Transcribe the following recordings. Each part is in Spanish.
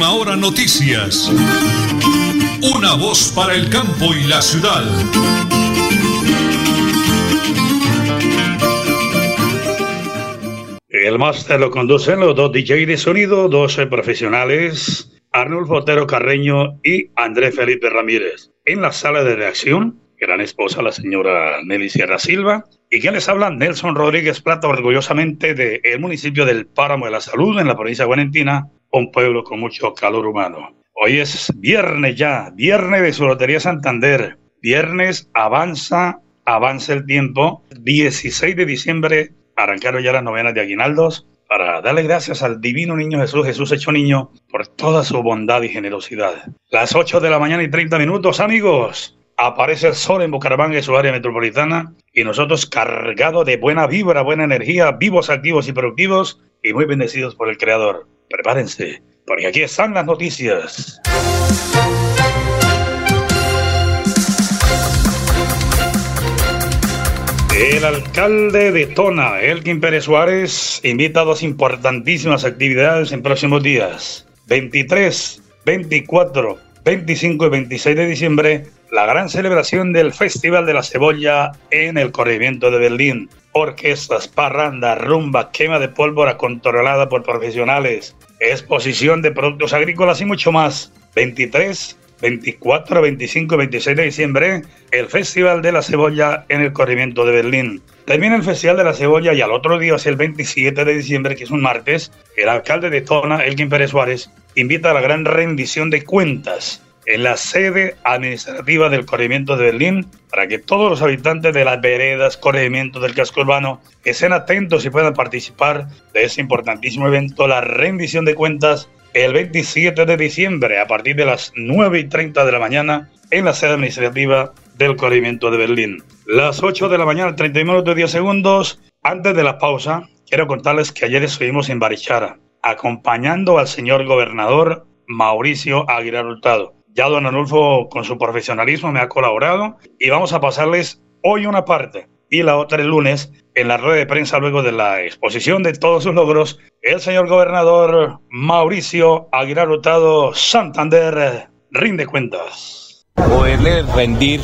Última Hora Noticias. Una voz para el campo y la ciudad. El máster lo conducen los dos DJ de sonido, dos profesionales, Arnulfo Otero Carreño y Andrés Felipe Ramírez. En la sala de reacción, gran esposa, la señora Nelly Sierra Silva, y quien les habla, Nelson Rodríguez Plata, orgullosamente del municipio del Páramo de la Salud, en la provincia de Guarentina, un pueblo con mucho calor humano. Hoy es viernes ya, viernes de su Lotería Santander. Viernes avanza, avanza el tiempo. 16 de diciembre arrancaron ya las novenas de aguinaldos para darle gracias al divino niño Jesús, Jesús hecho niño, por toda su bondad y generosidad. Las 8 de la mañana y 30 minutos, amigos. Aparece el sol en Bucaramanga y su área metropolitana y nosotros cargados de buena vibra, buena energía, vivos, activos y productivos y muy bendecidos por el Creador. Prepárense, porque aquí están las noticias. El alcalde de Tona, Elkin Pérez Suárez, invita a dos importantísimas actividades en próximos días. 23, 24, 25 y 26 de diciembre, la gran celebración del Festival de la Cebolla en el corregimiento de Berlín. Orquestas, parranda, rumba, quema de pólvora controlada por profesionales, exposición de productos agrícolas y mucho más. 23, 24, 25 y 26 de diciembre, el Festival de la Cebolla en el corrimiento de Berlín. Termina el Festival de la Cebolla y al otro día, es el 27 de diciembre, que es un martes, el alcalde de Tona, Elkin Pérez Suárez, invita a la gran rendición de cuentas en la sede administrativa del corregimiento de Berlín para que todos los habitantes de las veredas, corregimientos del casco urbano estén atentos y puedan participar de ese importantísimo evento, la rendición de cuentas el 27 de diciembre a partir de las 9 y 30 de la mañana en la sede administrativa del corregimiento de Berlín. Las 8 de la mañana, 30 minutos y 10 segundos. Antes de la pausa, quiero contarles que ayer estuvimos en Barichara, acompañando al señor gobernador Mauricio Aguilar Hurtado. Ya don Anulfo, con su profesionalismo, me ha colaborado. Y vamos a pasarles hoy una parte y la otra el lunes en la rueda de prensa luego de la exposición de todos sus logros, el señor gobernador Mauricio Aguilar Hurtado Santander rinde cuentas poderle rendir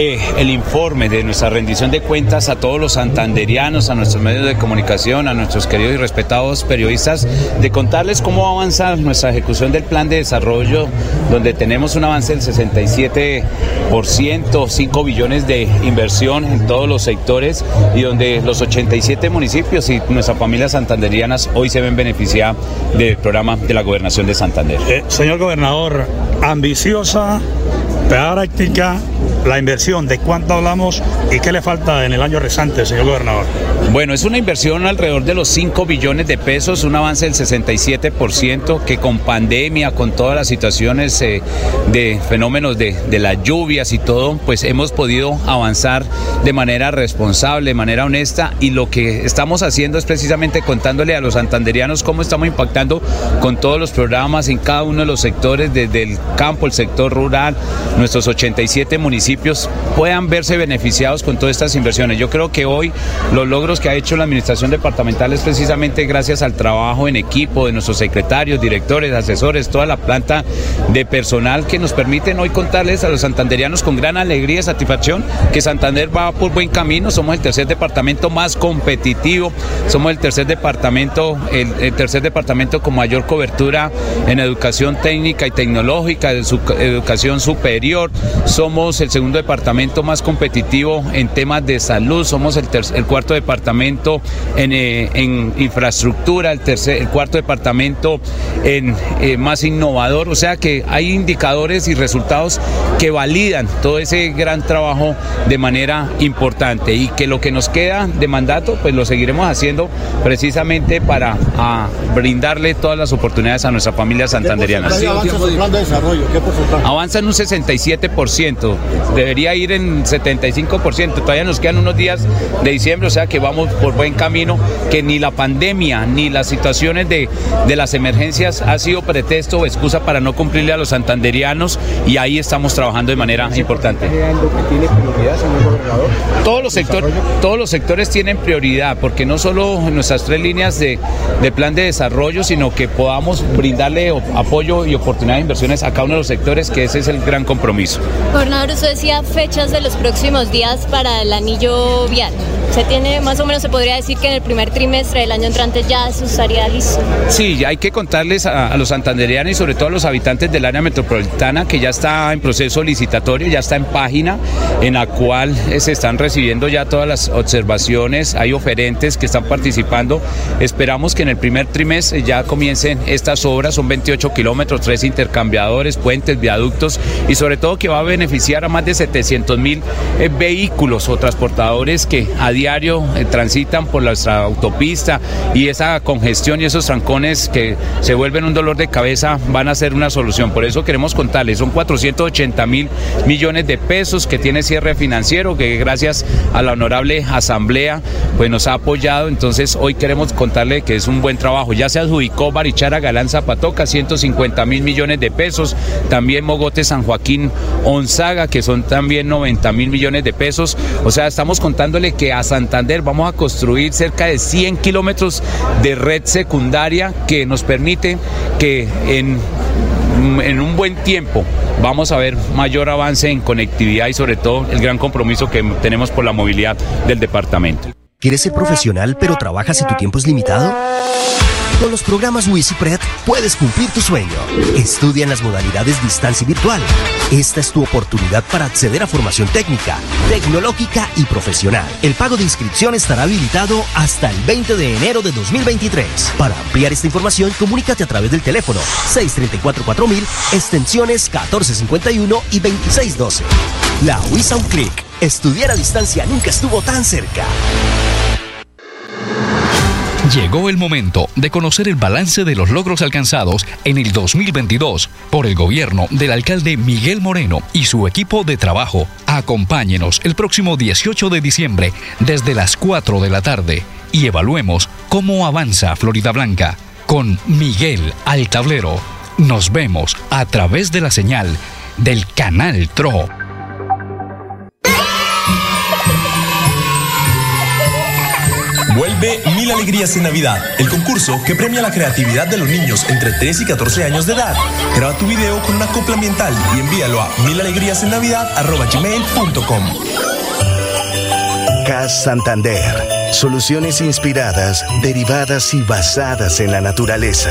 eh, el informe de nuestra rendición de cuentas a todos los santanderianos, a nuestros medios de comunicación, a nuestros queridos y respetados periodistas, de contarles cómo va a avanzar nuestra ejecución del plan de desarrollo, donde tenemos un avance del 67%, 5 billones de inversión en todos los sectores y donde los 87 municipios y nuestras familias santanderianas hoy se ven beneficiadas del programa de la gobernación de Santander. Eh, señor gobernador, ambiciosa práctica la inversión, ¿de cuánto hablamos y qué le falta en el año restante, señor gobernador? Bueno, es una inversión alrededor de los 5 billones de pesos, un avance del 67%, que con pandemia, con todas las situaciones eh, de fenómenos de, de, las lluvias y todo, pues hemos podido avanzar de manera responsable, de manera honesta, y lo que estamos haciendo es precisamente contándole a los santanderianos cómo estamos impactando con todos los programas en cada uno de los sectores, desde el campo, el sector rural, nuestros 87 municipios puedan verse beneficiados con todas estas inversiones. Yo creo que hoy los logros que ha hecho la administración departamental es precisamente gracias al trabajo en equipo de nuestros secretarios, directores, asesores, toda la planta de personal que nos permiten hoy contarles a los santanderianos con gran alegría y satisfacción que Santander va por buen camino. Somos el tercer departamento más competitivo, somos el tercer departamento, el, tercer departamento con mayor cobertura en educación técnica y tecnológica, de educación superior. Somos el segundo departamento más competitivo en temas de salud, somos el, el cuarto departamento en, eh, en, infraestructura, el, tercer, el cuarto departamento en eh, más innovador, o sea que hay indicadores y resultados que validan todo ese gran trabajo de manera importante. Y que lo que nos queda de mandato pues lo seguiremos haciendo precisamente para brindarle todas las oportunidades a nuestra familia santanderiana. Avanza en un 67%, debería ir en 75%. Todavía nos quedan unos días de diciembre, o sea que vamos por buen camino, que ni la pandemia ni las situaciones de, de las emergencias ha sido pretexto o excusa para no cumplirle a los santanderianos y ahí estamos trabajando de manera importante. Todos los, sectores, todos los sectores tienen prioridad, porque no solo nuestras tres líneas de, de plan de desarrollo, sino que podamos brindarle apoyo y oportunidades de inversiones a cada uno de los sectores, que ese es el gran compromiso. Gobernador, usted decía fechas de los próximos días para el anillo vial. ¿Se tiene, más o se podría decir que en el primer trimestre del año entrante ya se estaría listo? Sí, hay que contarles a, los santanderianos y sobre todo a los habitantes del área metropolitana que ya está en proceso licitatorio, ya está en página en la cual eh, se están recibiendo ya todas las observaciones, hay oferentes que están participando. Esperamos que en el primer trimestre ya comiencen estas obras, son 28 kilómetros, tres intercambiadores, puentes, viaductos y sobre todo que va a beneficiar a más de 700 mil eh, vehículos o transportadores que a diario eh, transitan por nuestra autopista y esa congestión y esos trancones que se vuelven un dolor de cabeza van a ser una solución. Por eso queremos contarles, son 480 mil millones de pesos que tiene cierre financiero, que gracias a la honorable asamblea pues nos ha apoyado. Entonces hoy queremos contarle que es un buen trabajo. Ya se adjudicó Barichara Galán Zapatoca, 150 mil millones de pesos. También Mogote San Joaquín Onzaga, que son también 90 mil millones de pesos. O sea, estamos contándole que a Santander vamos a construir cerca de 100 kilómetros de red secundaria que nos permite que en en un buen tiempo vamos a ver mayor avance en conectividad y sobre todo el gran compromiso que tenemos por la movilidad del departamento. ¿Quieres ser profesional pero trabajas y tu tiempo es limitado? Con los programas WisiPred puedes cumplir tu sueño. Estudia en las modalidades distancia y virtual. Esta es tu oportunidad para acceder a formación técnica, tecnológica y profesional. El pago de inscripción estará habilitado hasta el 20 de enero de 2023. Para ampliar esta información, comunícate a través del teléfono 634-4000, extensiones 1451 y 2612. La WISA un clic. Estudiar a distancia nunca estuvo tan cerca. Llegó el momento de conocer el balance de los logros alcanzados en el 2022 por el gobierno del alcalde Miguel Moreno y su equipo de trabajo. Acompáñenos el próximo 18 de diciembre desde las 4 de la tarde y evaluemos cómo avanza Florida Blanca con Miguel al tablero. Nos vemos a través de la señal del canal TRO. Vuelve Mil Alegrías en Navidad, el concurso que premia la creatividad de los niños entre 3 y 14 años de edad. Graba tu video con una copla ambiental y envíalo a milalegriasennavidad.com. CAS Santander. Soluciones inspiradas, derivadas y basadas en la naturaleza.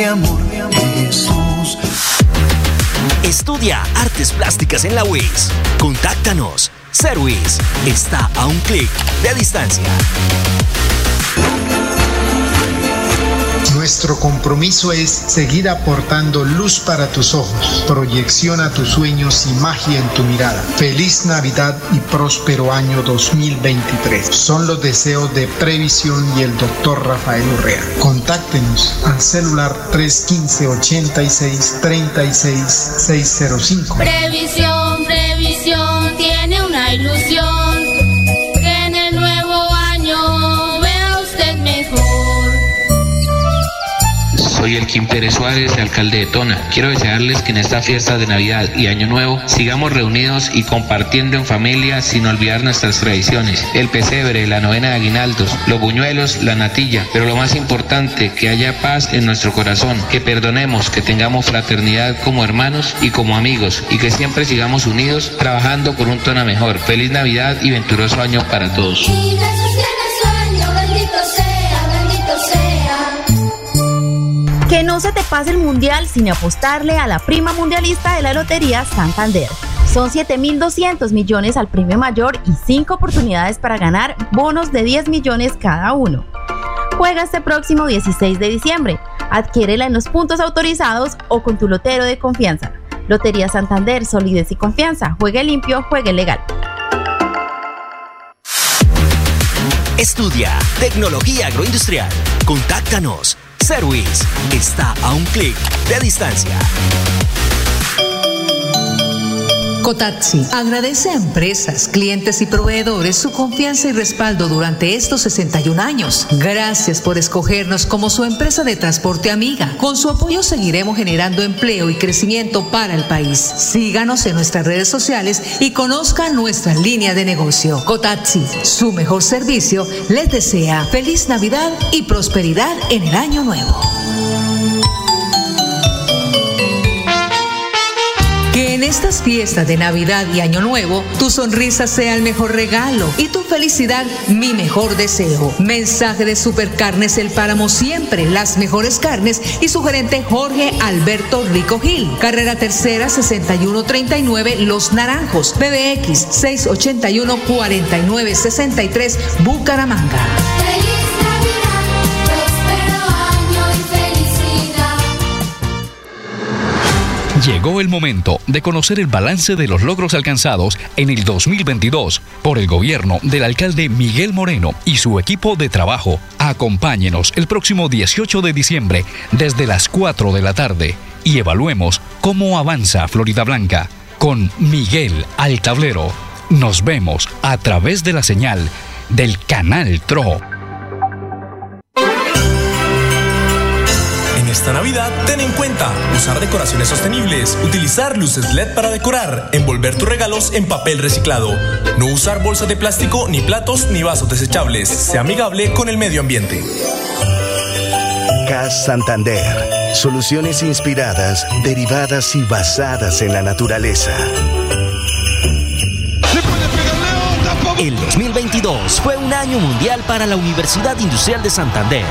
amor de Jesús. Estudia artes plásticas en la UIS. Contáctanos. Serwis está a un clic de distancia. Nuestro compromiso es seguir aportando luz para tus ojos, proyección a tus sueños y magia en tu mirada. Feliz Navidad y próspero año 2023. Son los deseos de Previsión y el doctor Rafael Urrea. Contáctenos al celular 315 86 36 605. Previsión, previsión, tiene una ilusión. Soy el Kim Pérez Suárez, alcalde de Tona. Quiero desearles que en esta fiesta de Navidad y Año Nuevo sigamos reunidos y compartiendo en familia sin olvidar nuestras tradiciones. El pesebre, la novena de aguinaldos, los buñuelos, la natilla. Pero lo más importante, que haya paz en nuestro corazón, que perdonemos, que tengamos fraternidad como hermanos y como amigos y que siempre sigamos unidos trabajando por un Tona mejor. Feliz Navidad y venturoso año para todos. Que no se te pase el mundial sin apostarle a la prima mundialista de la Lotería Santander. Son 7.200 millones al premio mayor y 5 oportunidades para ganar bonos de 10 millones cada uno. Juega este próximo 16 de diciembre. Adquiérela en los puntos autorizados o con tu lotero de confianza. Lotería Santander, solidez y confianza. Juegue limpio, juegue legal. Estudia Tecnología Agroindustrial. Contáctanos. Service está a un clic de distancia. Cotaxi agradece a empresas, clientes y proveedores su confianza y respaldo durante estos 61 años. Gracias por escogernos como su empresa de transporte amiga. Con su apoyo seguiremos generando empleo y crecimiento para el país. Síganos en nuestras redes sociales y conozca nuestra línea de negocio. Cotaxi, su mejor servicio, les desea feliz Navidad y prosperidad en el año nuevo. En estas fiestas de Navidad y Año Nuevo, tu sonrisa sea el mejor regalo y tu felicidad mi mejor deseo. Mensaje de Supercarnes El Páramo siempre, las mejores carnes y su gerente Jorge Alberto Rico Gil. Carrera Tercera 6139 Los Naranjos, BBX 681 4963 Bucaramanga. Llegó el momento de conocer el balance de los logros alcanzados en el 2022 por el gobierno del alcalde Miguel Moreno y su equipo de trabajo. Acompáñenos el próximo 18 de diciembre desde las 4 de la tarde y evaluemos cómo avanza Florida Blanca con Miguel al tablero. Nos vemos a través de la señal del canal TRO. Esta Navidad, ten en cuenta usar decoraciones sostenibles, utilizar luces LED para decorar, envolver tus regalos en papel reciclado, no usar bolsas de plástico, ni platos, ni vasos desechables. Sea amigable con el medio ambiente. CAS Santander. Soluciones inspiradas, derivadas y basadas en la naturaleza. El 2022 fue un año mundial para la Universidad Industrial de Santander.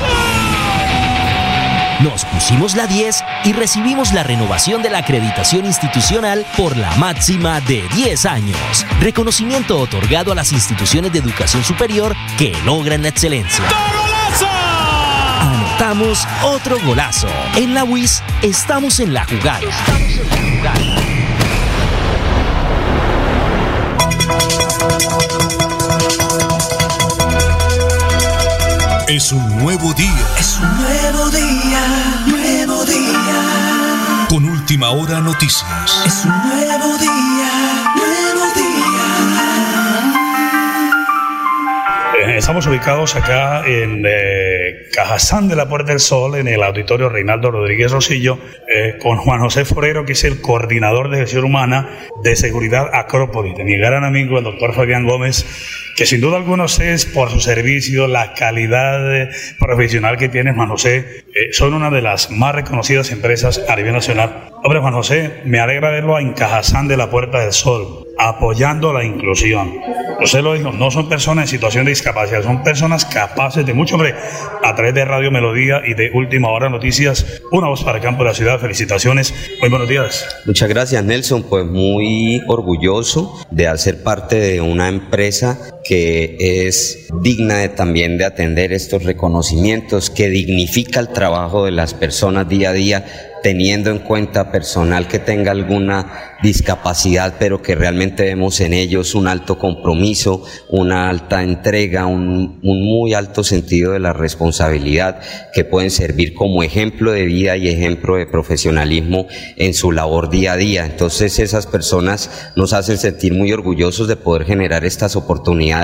Nos pusimos la 10 y recibimos la renovación de la acreditación institucional por la máxima de 10 años. Reconocimiento otorgado a las instituciones de educación superior que logran la excelencia. Anotamos otro golazo. En la WIS estamos en la jugada. Es un nuevo día. Es un nuevo día, nuevo día. Con última hora noticias. Es un nuevo día, nuevo día. Eh, Estamos ubicados acá en eh, Cajazán de la Puerta del Sol, en el auditorio Reinaldo Rodríguez Rosillo, eh, con Juan José Forero, que es el coordinador de gestión humana de seguridad Acrópolis, de mi gran amigo, el doctor Fabián Gómez, que sin duda alguna es por su servicio, la calidad eh, profesional que tiene Juan José, eh, son una de las más reconocidas empresas a nivel nacional. Hombre, Juan José, me alegra verlo en Cajazán de la Puerta del Sol, apoyando la inclusión. Usted lo dijo, no son personas en situación de discapacidad, son personas capaces de mucho, hombre, a través de Radio Melodía y de Última Hora Noticias, una voz para el campo de la ciudad, felicitaciones, muy buenos días. Muchas gracias Nelson, pues muy orgulloso de hacer parte de una empresa que es digna de, también de atender estos reconocimientos, que dignifica el trabajo de las personas día a día teniendo en cuenta personal que tenga alguna discapacidad, pero que realmente vemos en ellos un alto compromiso, una alta entrega, un, un, muy alto sentido de la responsabilidad, que pueden servir como ejemplo de vida y ejemplo de profesionalismo en su labor día a día. Entonces esas personas nos hacen sentir muy orgullosos de poder generar estas oportunidades,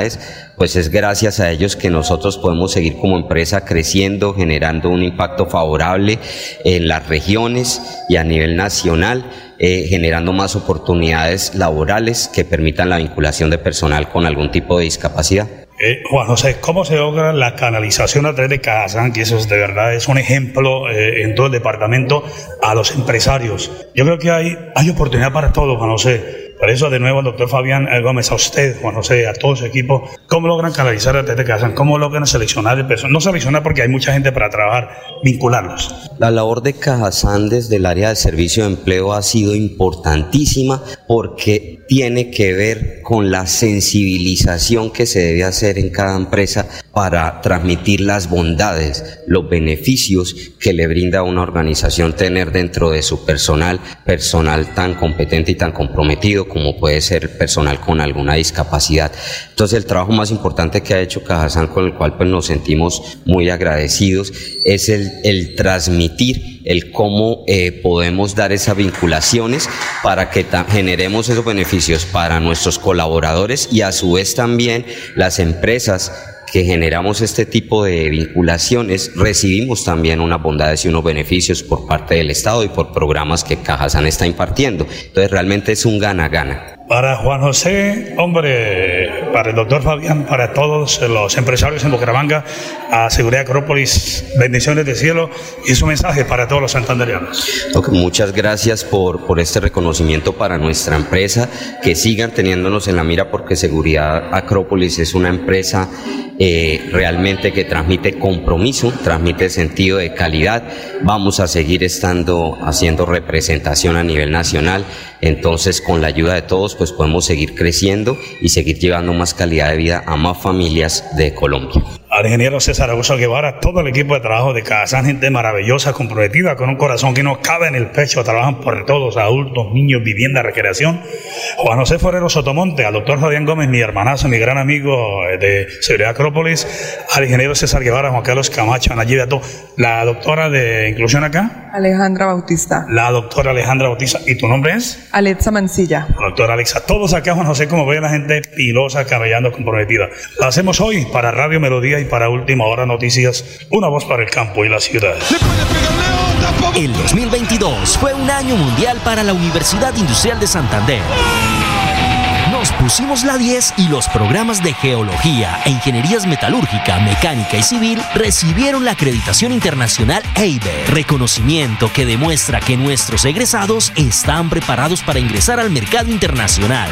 pues es gracias a ellos que nosotros podemos seguir como empresa creciendo, generando un impacto favorable en las regiones y a nivel nacional eh, generando más oportunidades laborales que permitan la vinculación de personal con algún tipo de discapacidad. Eh, Juan José, ¿cómo se logra la canalización a través de Cajazán? Que eso es, de verdad es un ejemplo eh, en todo el departamento a los empresarios. Yo creo que hay, hay oportunidad para todos, Juan José. Por eso, de nuevo, doctor Fabián Gómez, a usted, Juan José, a todo su equipo, ¿cómo logran canalizar a de Cajazán? ¿Cómo logran seleccionar de personas? No seleccionar porque hay mucha gente para trabajar, vincularlos. La labor de Cajazán desde el área de servicio de empleo ha sido importantísima porque tiene que ver con la sensibilización que se debe hacer en cada empresa para transmitir las bondades, los beneficios que le brinda a una organización tener dentro de su personal, personal tan competente y tan comprometido como puede ser personal con alguna discapacidad. Entonces el trabajo más importante que ha hecho Cajazán, con el cual pues nos sentimos muy agradecidos, es el, el transmitir el cómo eh, podemos dar esas vinculaciones para que generemos esos beneficios para nuestros colaboradores y a su vez también las empresas que generamos este tipo de vinculaciones, recibimos también unas bondades y unos beneficios por parte del Estado y por programas que Cajazán está impartiendo. Entonces realmente es un gana-gana. Para Juan José, hombre, para el doctor Fabián, para todos los empresarios en Bucaramanga, a Seguridad Acrópolis, bendiciones de cielo y su mensaje para todos los santanderianos. muchas gracias por, por este reconocimiento para nuestra empresa, que sigan teniéndonos en la mira porque Seguridad Acrópolis es una empresa eh, realmente que transmite compromiso, transmite sentido de calidad. Vamos a seguir estando haciendo representación a nivel nacional. Entonces, con la ayuda de todos, pues podemos seguir creciendo y seguir llevando más calidad de vida a más familias de Colombia al ingeniero César Augusto Guevara, todo el equipo de trabajo de Cazán, gente maravillosa, comprometida, con un corazón que no cabe en el pecho, trabajan por todos, adultos, niños, vivienda, recreación. Juan José Forero Sotomonte, al doctor Fabián Gómez, mi hermanazo, mi gran amigo eh, de Seguridad Acrópolis, al ingeniero César Guevara, Juan Carlos Camacho, Anayida la doctora de inclusión acá. Alejandra Bautista. La doctora Alejandra Bautista. ¿Y tu nombre es? Alexa Mancilla. doctora Alexa. Todos acá, Juan José, como ve la gente pilosa, cabellando, comprometida. Lo hacemos hoy para Radio Melodía y para Última Hora Noticias, una voz para el campo y la ciudad. El 2022 fue un año mundial para la Universidad Industrial de Santander. Nos pusimos la 10 y los programas de geología e ingenierías metalúrgica, mecánica y civil recibieron la acreditación internacional EIBE, reconocimiento que demuestra que nuestros egresados están preparados para ingresar al mercado internacional.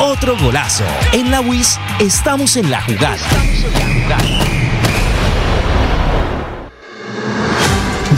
Otro golazo. En la WIS estamos en la jugada.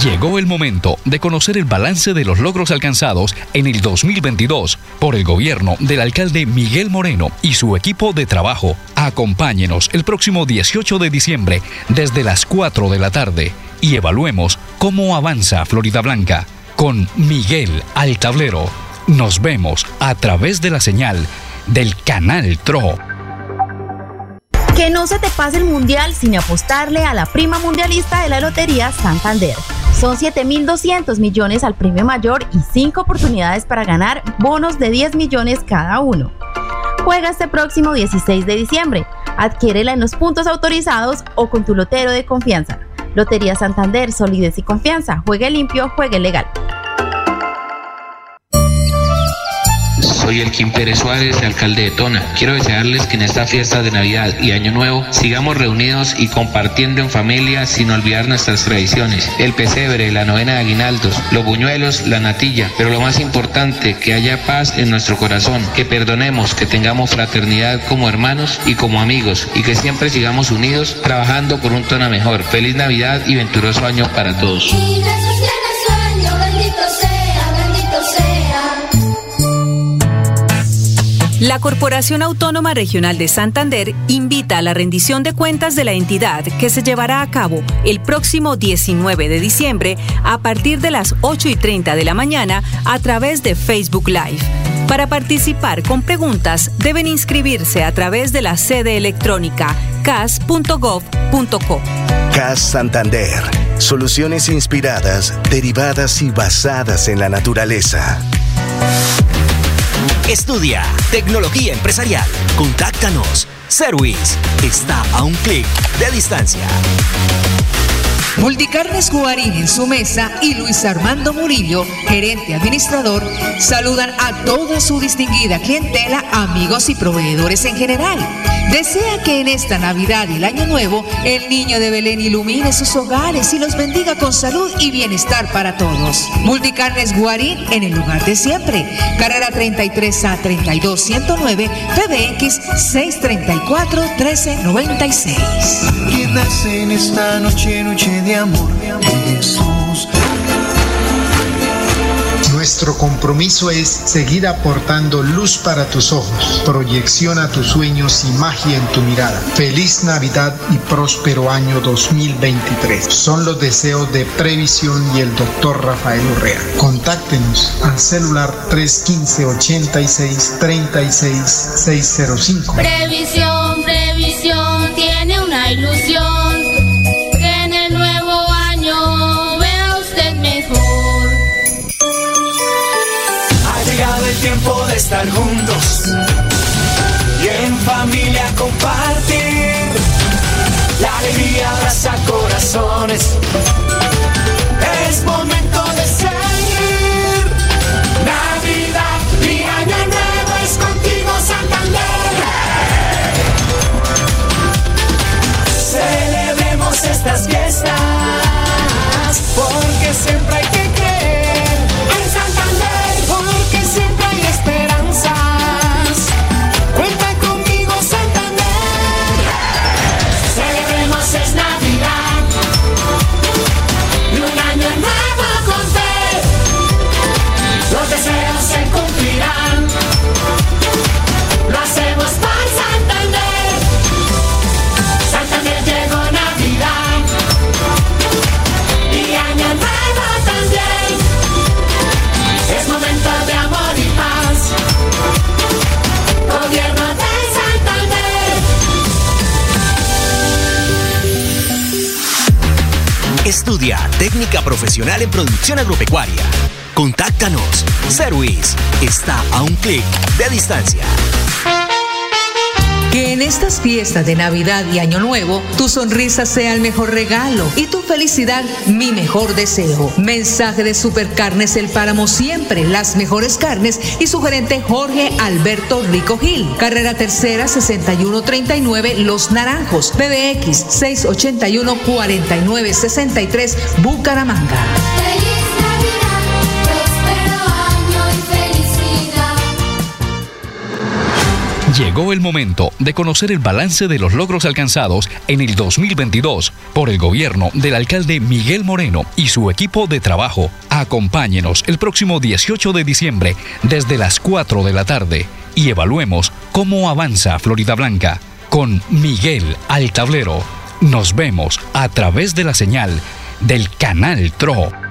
Llegó el momento de conocer el balance de los logros alcanzados en el 2022 por el gobierno del alcalde Miguel Moreno y su equipo de trabajo. Acompáñenos el próximo 18 de diciembre desde las 4 de la tarde y evaluemos cómo avanza Florida Blanca con Miguel al tablero. Nos vemos a través de la señal del canal TRO. Que no se te pase el mundial sin apostarle a la prima mundialista de la Lotería Santander. Son 7.200 millones al premio mayor y 5 oportunidades para ganar bonos de 10 millones cada uno. Juega este próximo 16 de diciembre. Adquiérela en los puntos autorizados o con tu lotero de confianza. Lotería Santander, solidez y confianza. Juegue limpio, juegue legal. Soy el Kim Pérez Suárez, alcalde de Tona. Quiero desearles que en esta fiesta de Navidad y Año Nuevo sigamos reunidos y compartiendo en familia sin olvidar nuestras tradiciones. El pesebre, la novena de aguinaldos, los buñuelos, la natilla. Pero lo más importante, que haya paz en nuestro corazón, que perdonemos, que tengamos fraternidad como hermanos y como amigos y que siempre sigamos unidos trabajando por un Tona mejor. Feliz Navidad y venturoso año para todos. La Corporación Autónoma Regional de Santander invita a la rendición de cuentas de la entidad que se llevará a cabo el próximo 19 de diciembre a partir de las 8 y 30 de la mañana a través de Facebook Live. Para participar con preguntas deben inscribirse a través de la sede electrónica cas.gov.co. CAS Santander. Soluciones inspiradas, derivadas y basadas en la naturaleza. Estudia tecnología empresarial. Contáctanos. Service está a un clic de distancia. Multicarnes Guarín en su mesa y Luis Armando Murillo, gerente administrador, saludan a toda su distinguida clientela, amigos y proveedores en general. Desea que en esta Navidad y el Año Nuevo el niño de Belén ilumine sus hogares y los bendiga con salud y bienestar para todos. Multicarnes Guarín en el lugar de siempre. Carrera 33 a 32 109 PBX 634 1396. Quédase en esta noche, noche de amor, Jesús Nuestro compromiso es seguir aportando luz para tus ojos, proyección a tus sueños y magia en tu mirada. Feliz Navidad y próspero año 2023. Son los deseos de Previsión y el doctor Rafael Urrea. Contáctenos al celular 315 86 36 605. Previsión, previsión, tiene una ilusión. Estar juntos y en familia compartir. La alegría abraza corazones. Es momento de seguir. Navidad y Año Nuevo es contigo, Santander. Celebremos estas fiestas porque siempre hay que técnica profesional en producción agropecuaria. Contáctanos. Service está a un clic de distancia. Que en estas fiestas de Navidad y Año Nuevo, tu sonrisa sea el mejor regalo y tu felicidad mi mejor deseo. Mensaje de Supercarnes El Páramo siempre, las mejores carnes y su gerente Jorge Alberto Rico Gil. Carrera Tercera 6139 Los Naranjos, PBX 681 4963 Bucaramanga. Llegó el momento de conocer el balance de los logros alcanzados en el 2022 por el gobierno del alcalde Miguel Moreno y su equipo de trabajo. Acompáñenos el próximo 18 de diciembre desde las 4 de la tarde y evaluemos cómo avanza Florida Blanca con Miguel al tablero. Nos vemos a través de la señal del canal TRO.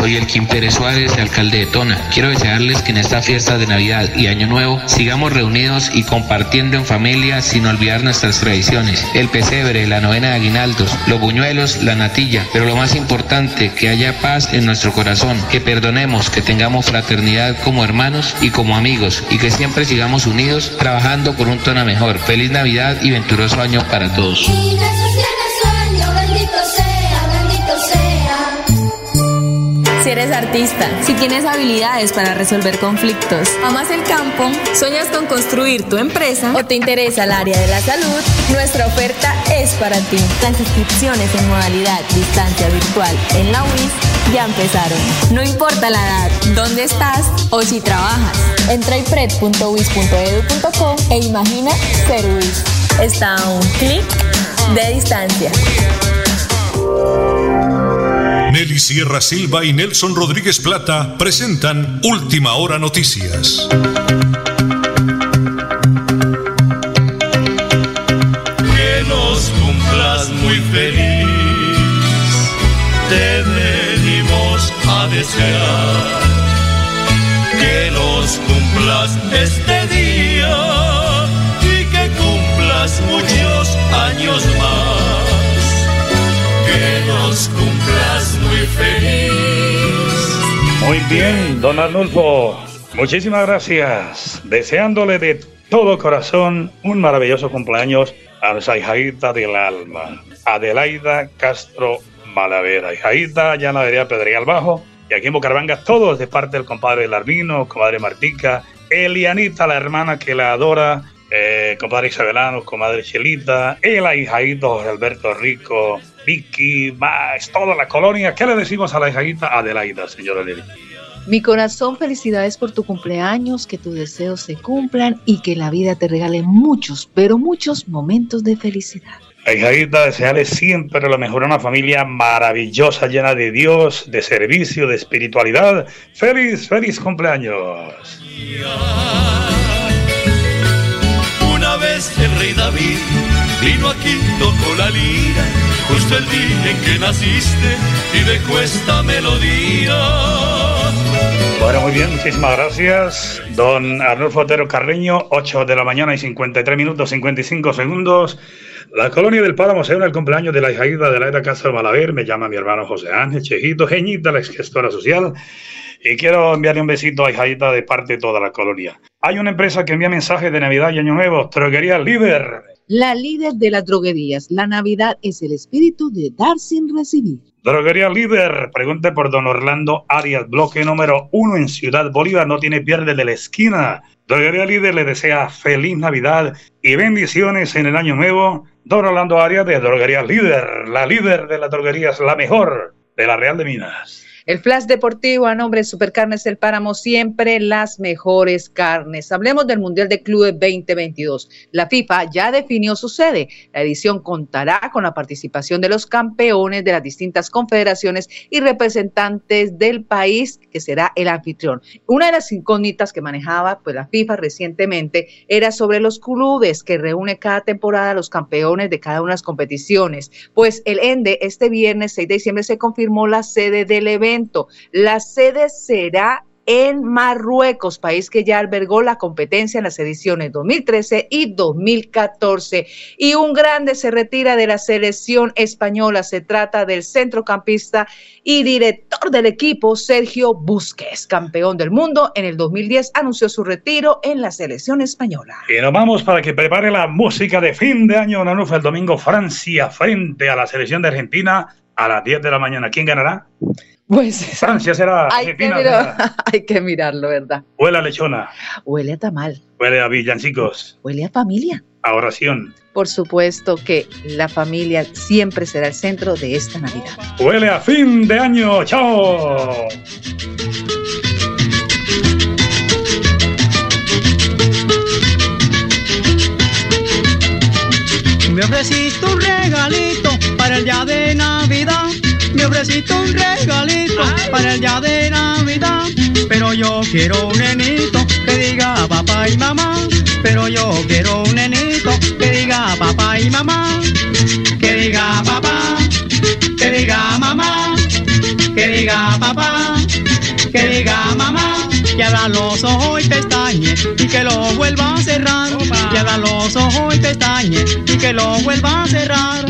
Soy el Kim Pérez Suárez, alcalde de Tona. Quiero desearles que en esta fiesta de Navidad y Año Nuevo sigamos reunidos y compartiendo en familia sin olvidar nuestras tradiciones. El pesebre, la novena de aguinaldos, los buñuelos, la natilla. Pero lo más importante, que haya paz en nuestro corazón, que perdonemos, que tengamos fraternidad como hermanos y como amigos y que siempre sigamos unidos trabajando por un Tona mejor. Feliz Navidad y venturoso año para todos. Si eres artista, si tienes habilidades para resolver conflictos, amas el campo, sueñas con construir tu empresa o te interesa el área de la salud, nuestra oferta es para ti. Las inscripciones en modalidad distancia virtual en la UIS ya empezaron. No importa la edad, dónde estás o si trabajas. Entra a ipred.uis.edu.co e imagina ser UIS. Está a un clic de distancia. Nelly Sierra Silva y Nelson Rodríguez Plata presentan Última Hora Noticias. Que nos cumplas muy feliz. Te venimos a desear que nos cumplas este día y que cumplas muchos años más. Feliz. Muy bien, don Arnulfo. Muchísimas gracias. Deseándole de todo corazón un maravilloso cumpleaños a esa hijadita del alma, Adelaida Castro Malavera. Hijadita ya en la vereda Pedregal Bajo. Y aquí en Bucaramanga, todos de parte del compadre Larvino, comadre Martica, Elianita, la hermana que la adora, eh, compadre Isabelano, comadre Chelita, el ahijadito José Alberto Rico, Vicky, más toda la colonia. ¿Qué le decimos a la hijadita Adelaida, señora Lili? Mi corazón, felicidades por tu cumpleaños, que tus deseos se cumplan y que la vida te regale muchos, pero muchos momentos de felicidad. Hijadita, desearle siempre lo mejor a una familia maravillosa, llena de Dios, de servicio, de espiritualidad. Feliz, feliz cumpleaños. Una vez el rey David vino aquí, tocó la lira, justo el día en que naciste y dejó esta melodía. Bueno, muy bien, muchísimas gracias. Don Arnulfo Otero Carreño, 8 de la mañana y 53 minutos 55 segundos. La colonia del Páramo se une al cumpleaños de la hija de la era Castro Malaver. Me llama mi hermano José Ángel Chejito, Geñita, la ex gestora social. Y quiero enviarle un besito a Hijadita de parte de toda la colonia. Hay una empresa que envía mensajes de Navidad y Año Nuevo, Droguería Líder. La líder de las droguerías. La Navidad es el espíritu de dar sin recibir. Droguería Líder, pregunte por don Orlando Arias, bloque número uno en Ciudad Bolívar, no tiene pierde de la esquina. Droguería Líder le desea feliz Navidad y bendiciones en el año nuevo. Don Orlando Arias de Droguería Líder, la líder de las droguerías, la mejor de la Real de Minas. El Flash Deportivo a nombre de Supercarnes El Páramo, siempre las mejores carnes. Hablemos del Mundial de Clubes 2022. La FIFA ya definió su sede. La edición contará con la participación de los campeones de las distintas confederaciones y representantes del país que será el anfitrión. Una de las incógnitas que manejaba pues, la FIFA recientemente era sobre los clubes que reúne cada temporada los campeones de cada una de las competiciones. Pues el ENDE este viernes 6 de diciembre se confirmó la sede del evento. La sede será en Marruecos, país que ya albergó la competencia en las ediciones 2013 y 2014. Y un grande se retira de la selección española. Se trata del centrocampista y director del equipo, Sergio Busquets, campeón del mundo en el 2010, anunció su retiro en la selección española. Y nos vamos para que prepare la música de fin de año, Nanufa, el domingo Francia frente a la selección de Argentina a las 10 de la mañana. ¿Quién ganará? Pues Francia será. hay, que Argentina mirar- será. hay que mirarlo, ¿verdad? Huele a lechona, Huele a tamal, huele a villancicos, huele a familia. a oración, Por supuesto que la familia siempre será el centro de esta Navidad. huele a fin de año. ¡Chao! Me ofreciste un regalito para el día de Navidad. Ofreciste un regalito para el día de Navidad. Pero yo quiero un nenito que diga papá y mamá. Pero yo quiero un nenito que diga papá y mamá. Que diga papá, que diga mamá, que diga papá, que diga mamá. Que abra los ojos y pestañe y que lo vuelva a cerrar. Que abra los ojos y pestañe y que lo vuelva a cerrar.